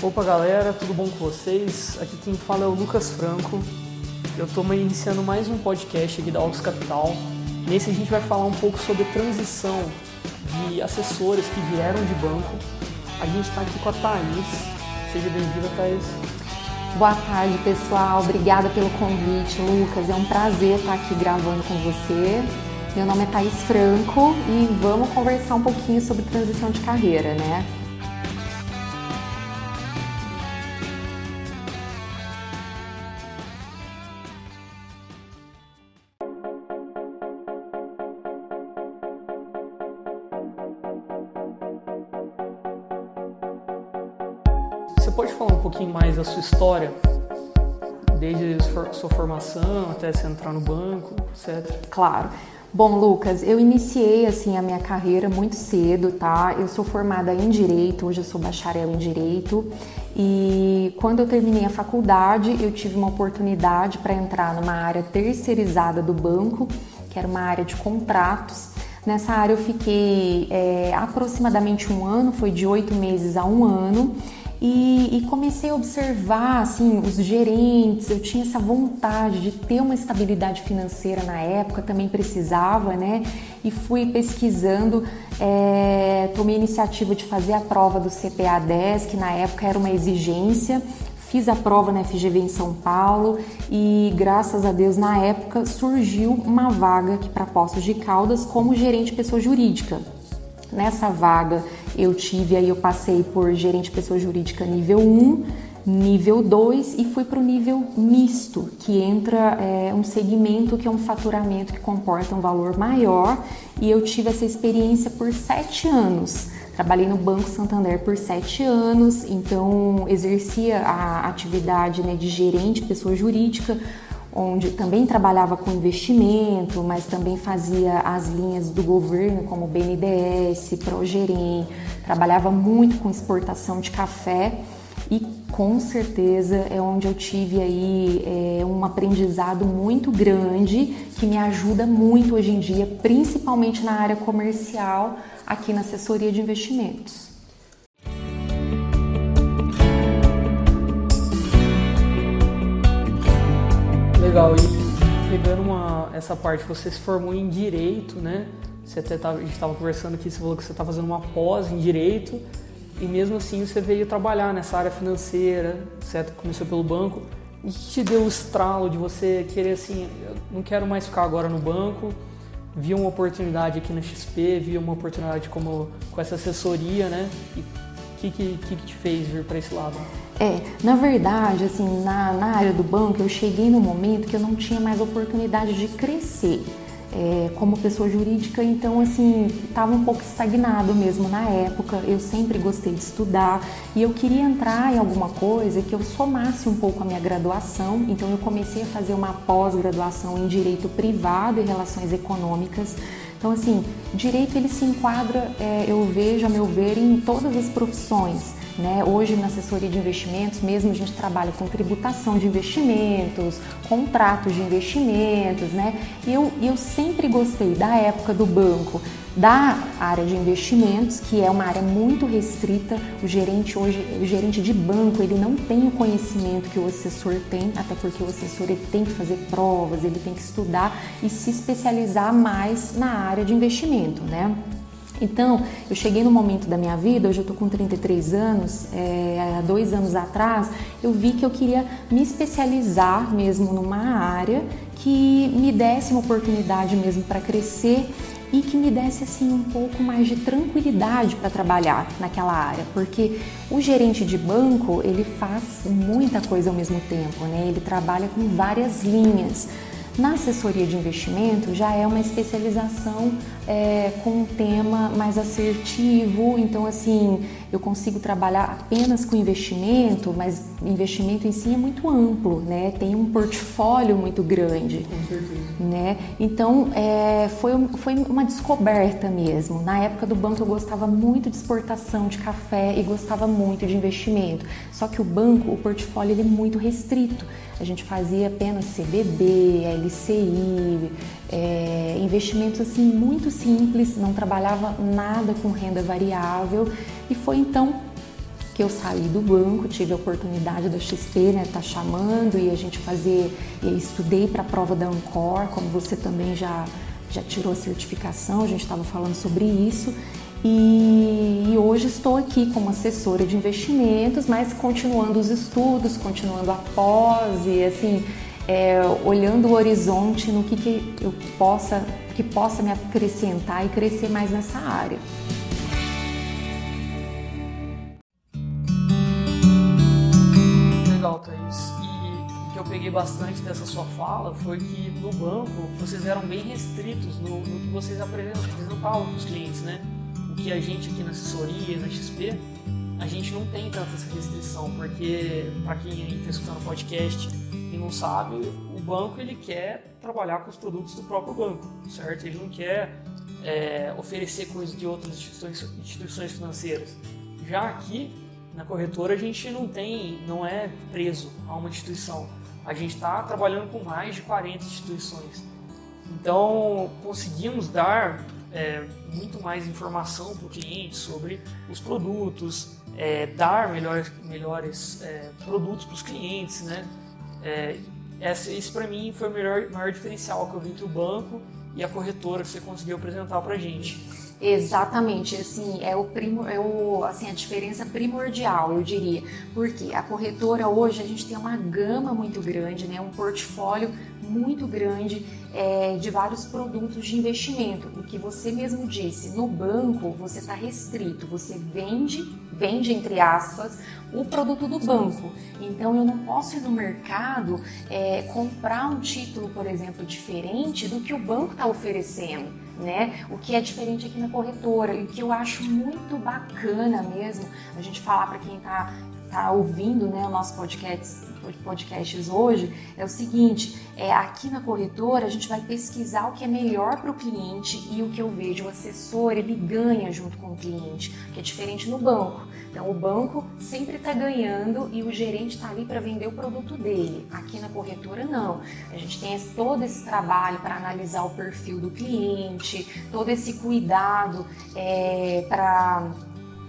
Opa galera, tudo bom com vocês? Aqui quem fala é o Lucas Franco. Eu estou iniciando mais um podcast aqui da Ox Capital. Nesse a gente vai falar um pouco sobre transição de assessores que vieram de banco. A gente está aqui com a Thaís. Seja bem-vinda, Thaís. Boa tarde, pessoal. Obrigada pelo convite, Lucas. É um prazer estar aqui gravando com você. Meu nome é Thaís Franco e vamos conversar um pouquinho sobre transição de carreira, né? Falar um pouquinho mais da sua história? Desde sua formação até você entrar no banco, etc. Claro. Bom, Lucas, eu iniciei assim a minha carreira muito cedo, tá? Eu sou formada em direito, hoje eu sou bacharel em direito. E quando eu terminei a faculdade, eu tive uma oportunidade para entrar numa área terceirizada do banco, que era uma área de contratos. Nessa área eu fiquei é, aproximadamente um ano, foi de oito meses a um ano. E, e, comecei a observar assim os gerentes. Eu tinha essa vontade de ter uma estabilidade financeira na época, também precisava, né? E fui pesquisando, é, tomei a iniciativa de fazer a prova do CPA 10, que na época era uma exigência. Fiz a prova na FGV em São Paulo e graças a Deus na época surgiu uma vaga aqui para Poços de Caldas como gerente pessoa jurídica. Nessa vaga eu tive aí eu passei por gerente pessoa jurídica nível 1, nível 2 e fui para o nível misto, que entra é, um segmento que é um faturamento que comporta um valor maior e eu tive essa experiência por sete anos. Trabalhei no Banco Santander por sete anos, então exercia a atividade né, de gerente, pessoa jurídica, onde também trabalhava com investimento, mas também fazia as linhas do governo, como BNDES, Progerem, trabalhava muito com exportação de café e com certeza é onde eu tive aí é, um aprendizado muito grande que me ajuda muito hoje em dia, principalmente na área comercial, aqui na assessoria de investimentos. Legal, e pegando uma, essa parte, você se formou em Direito, né? Você até a gente estava conversando aqui, você falou que você está fazendo uma pós em Direito e mesmo assim você veio trabalhar nessa área financeira, certo? Começou pelo banco. E que te deu o estralo de você querer assim, eu não quero mais ficar agora no banco, vi uma oportunidade aqui na XP, vi uma oportunidade como com essa assessoria, né? E o que, que, que te fez vir para esse lado? É, na verdade, assim, na, na área do banco, eu cheguei no momento que eu não tinha mais oportunidade de crescer. É, como pessoa jurídica, então assim, estava um pouco estagnado mesmo na época. Eu sempre gostei de estudar e eu queria entrar em alguma coisa que eu somasse um pouco a minha graduação. Então eu comecei a fazer uma pós-graduação em direito privado e relações econômicas. Então assim, direito ele se enquadra, é, eu vejo a meu ver, em todas as profissões. Né? Hoje, na assessoria de investimentos, mesmo a gente trabalha com tributação de investimentos, contratos de investimentos, né? E eu, eu sempre gostei da época do banco, da área de investimentos, que é uma área muito restrita. O gerente hoje, o gerente de banco, ele não tem o conhecimento que o assessor tem, até porque o assessor ele tem que fazer provas, ele tem que estudar e se especializar mais na área de investimento, né? Então, eu cheguei no momento da minha vida, hoje eu tô com 33 anos, é, há dois anos atrás, eu vi que eu queria me especializar mesmo numa área que me desse uma oportunidade mesmo para crescer e que me desse assim um pouco mais de tranquilidade para trabalhar naquela área, porque o gerente de banco ele faz muita coisa ao mesmo tempo, né? Ele trabalha com várias linhas. Na assessoria de investimento já é uma especialização é, com um tema mais assertivo, então assim eu consigo trabalhar apenas com investimento, mas investimento em si é muito amplo, né? Tem um portfólio muito grande, com certeza. né? Então é, foi, foi uma descoberta mesmo. Na época do banco eu gostava muito de exportação de café e gostava muito de investimento. Só que o banco, o portfólio ele é muito restrito. A gente fazia apenas CDB, LCI, é, investimentos assim muito simples, não trabalhava nada com renda variável e foi então que eu saí do banco, tive a oportunidade da XP, né, tá chamando e a gente fazer, estudei para a prova da Ancor, como você também já já tirou a certificação, a gente estava falando sobre isso. E, e, hoje estou aqui como assessora de investimentos, mas continuando os estudos, continuando a pós e assim, é, olhando o horizonte no que, que eu possa, que possa me acrescentar e crescer mais nessa área. peguei bastante dessa sua fala foi que no banco vocês eram bem restritos no, no que vocês apresentavam para os clientes, né? O que a gente aqui na assessoria, na XP, a gente não tem tanta essa restrição, porque para quem está escutando o podcast não sabe, o banco ele quer trabalhar com os produtos do próprio banco, certo? Ele não quer é, oferecer coisas de outras instituições, instituições financeiras. Já aqui na corretora a gente não tem, não é preso a uma instituição a gente está trabalhando com mais de 40 instituições. Então, conseguimos dar é, muito mais informação para o cliente sobre os produtos, é, dar melhores, melhores é, produtos para os clientes. Né? É, esse, esse para mim foi o melhor, maior diferencial que eu vi entre o banco e a corretora que você conseguiu apresentar para gente. Exatamente, assim, é o primo, é o, assim, a diferença primordial, eu diria. Porque a corretora hoje a gente tem uma gama muito grande, né, um portfólio muito grande é, de vários produtos de investimento. O que você mesmo disse, no banco você está restrito, você vende, vende entre aspas, o produto do banco. Então eu não posso ir no mercado é, comprar um título, por exemplo, diferente do que o banco está oferecendo né? O que é diferente aqui na corretora e o que eu acho muito bacana mesmo a gente falar para quem está tá ouvindo, né, o nosso podcast podcasts hoje é o seguinte: é, aqui na corretora a gente vai pesquisar o que é melhor para o cliente e o que eu vejo o assessor ele ganha junto com o cliente, que é diferente no banco. Então o banco sempre está ganhando e o gerente está ali para vender o produto dele. Aqui na corretora não. A gente tem todo esse trabalho para analisar o perfil do cliente, todo esse cuidado é, para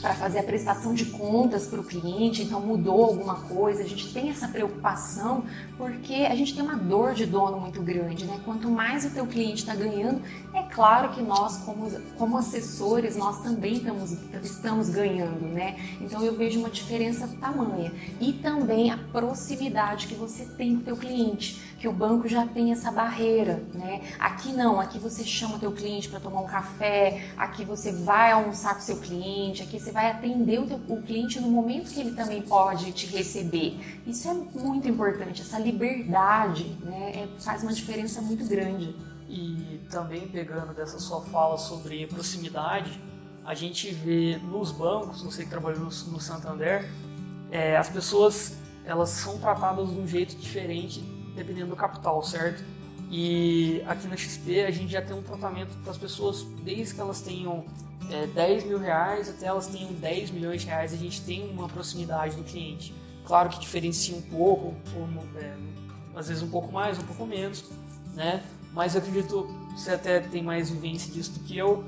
para fazer a prestação de contas para o cliente, então mudou alguma coisa. A gente tem essa preocupação porque a gente tem uma dor de dono muito grande, né? Quanto mais o teu cliente está ganhando, é claro que nós como, como assessores nós também estamos, estamos ganhando, né? Então eu vejo uma diferença tamanha e também a proximidade que você tem com o teu cliente que o banco já tem essa barreira, né? Aqui não, aqui você chama o teu cliente para tomar um café, aqui você vai almoçar com seu cliente, aqui você vai atender o, teu, o cliente no momento que ele também pode te receber. Isso é muito importante, essa liberdade, né? É, faz uma diferença muito grande. E também pegando dessa sua fala sobre proximidade, a gente vê nos bancos, você que trabalhou no, Santander, é, as pessoas elas são tratadas de um jeito diferente dependendo do capital, certo? E aqui na XP a gente já tem um tratamento para as pessoas, desde que elas tenham é, 10 mil reais até elas tenham 10 milhões de reais, a gente tem uma proximidade do cliente. Claro que diferencia um pouco, é, às vezes um pouco mais, um pouco menos, né? Mas eu acredito, você até tem mais vivência disso do que eu,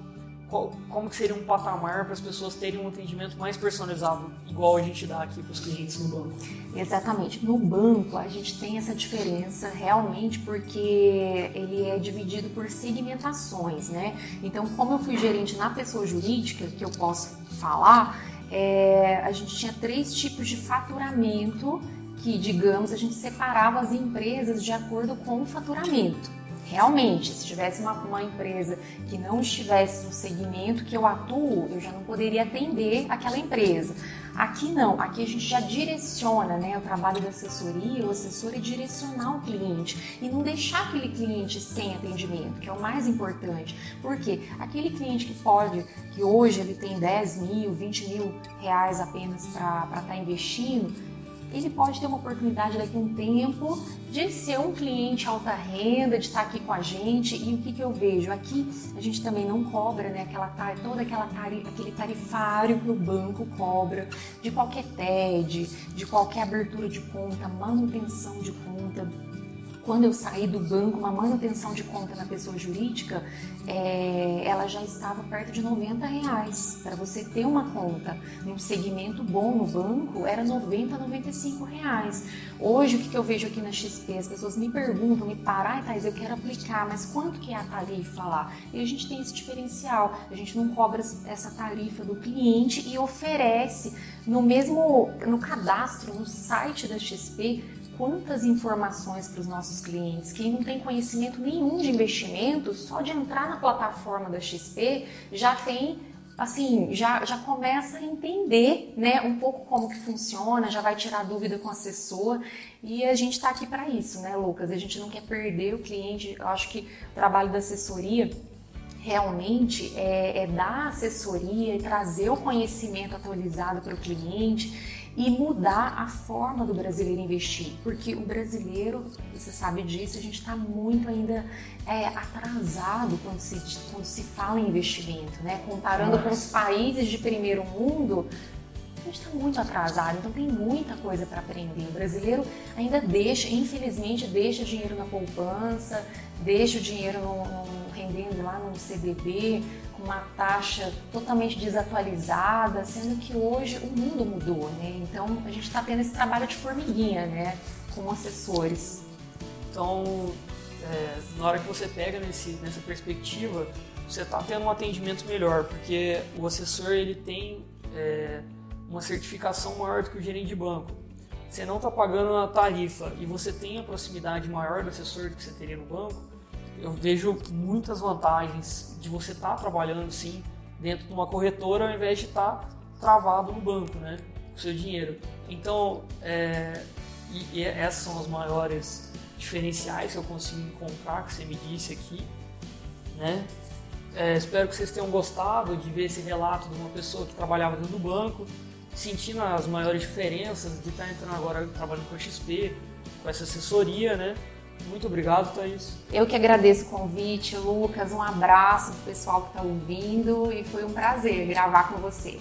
qual, como que seria um patamar para as pessoas terem um atendimento mais personalizado, igual a gente dá aqui para os clientes no banco? Exatamente. No banco a gente tem essa diferença realmente porque ele é dividido por segmentações, né? Então, como eu fui gerente na pessoa jurídica, que eu posso falar, é, a gente tinha três tipos de faturamento que, digamos, a gente separava as empresas de acordo com o faturamento. Realmente, se tivesse uma, uma, empresa que não estivesse no segmento que eu atuo, eu já não poderia atender aquela empresa. Aqui não, aqui a gente já direciona, né? O trabalho da assessoria, o assessor é direcionar o cliente e não deixar aquele cliente sem atendimento, que é o mais importante. Porque aquele cliente que pode, que hoje ele tem 10 mil, 20 mil reais apenas para estar tá investindo, ele pode ter uma oportunidade daqui a um tempo de ser um cliente alta renda, de estar aqui com a gente. E o que, que eu vejo? Aqui a gente também não cobra, né? Aquela toda aquela tarifa, aquele tarifário que o banco cobra de qualquer TED, de qualquer abertura de conta, manutenção de conta. Quando eu saí do banco, uma manutenção de conta na pessoa jurídica, é, ela já estava perto de 90 reais. Para você ter uma conta num segmento bom no banco, era 90 a 95 reais. Hoje, o que, que eu vejo aqui na XP? As pessoas me perguntam, me parar, ah, Thais, eu quero aplicar, mas quanto que é a tarifa lá? E a gente tem esse diferencial, a gente não cobra essa tarifa do cliente e oferece no mesmo, no cadastro, no site da XP, quantas informações para os nossos clientes. Quem não tem conhecimento nenhum de investimento, só de entrar na plataforma da XP já tem assim, já, já começa a entender, né, um pouco como que funciona, já vai tirar dúvida com o assessor e a gente está aqui para isso, né, Lucas? A gente não quer perder o cliente. Eu acho que o trabalho da assessoria realmente é, é dar assessoria e trazer o conhecimento atualizado para o cliente e mudar a forma do brasileiro investir, porque o brasileiro, você sabe disso, a gente está muito ainda é, atrasado quando se, quando se fala em investimento, né? Comparando Nossa. com os países de primeiro mundo, a gente está muito atrasado, então tem muita coisa para aprender. O brasileiro ainda deixa, infelizmente, deixa dinheiro na poupança, deixa o dinheiro no, no, rendendo lá no CDB, com uma taxa totalmente desatualizada, sendo que hoje o mundo mudou, né? Então a gente está tendo esse trabalho de formiguinha, né? Com assessores. Então, é, na hora que você pega nesse, nessa perspectiva, você está tendo um atendimento melhor, porque o assessor ele tem é, uma certificação maior do que o gerente de banco. Você não está pagando a tarifa e você tem a proximidade maior do assessor do que você teria no banco, eu vejo muitas vantagens de você estar tá trabalhando sim dentro de uma corretora ao invés de estar tá travado no banco, né? O seu dinheiro. Então, é, e, e, essas são as maiores diferenciais que eu consigo encontrar, que você me disse aqui, né? É, espero que vocês tenham gostado de ver esse relato de uma pessoa que trabalhava dentro do banco, sentindo as maiores diferenças de estar tá entrando agora trabalhando com a XP, com essa assessoria, né? Muito obrigado, Thaís. Eu que agradeço o convite, Lucas. Um abraço pro pessoal que está ouvindo e foi um prazer gravar com você.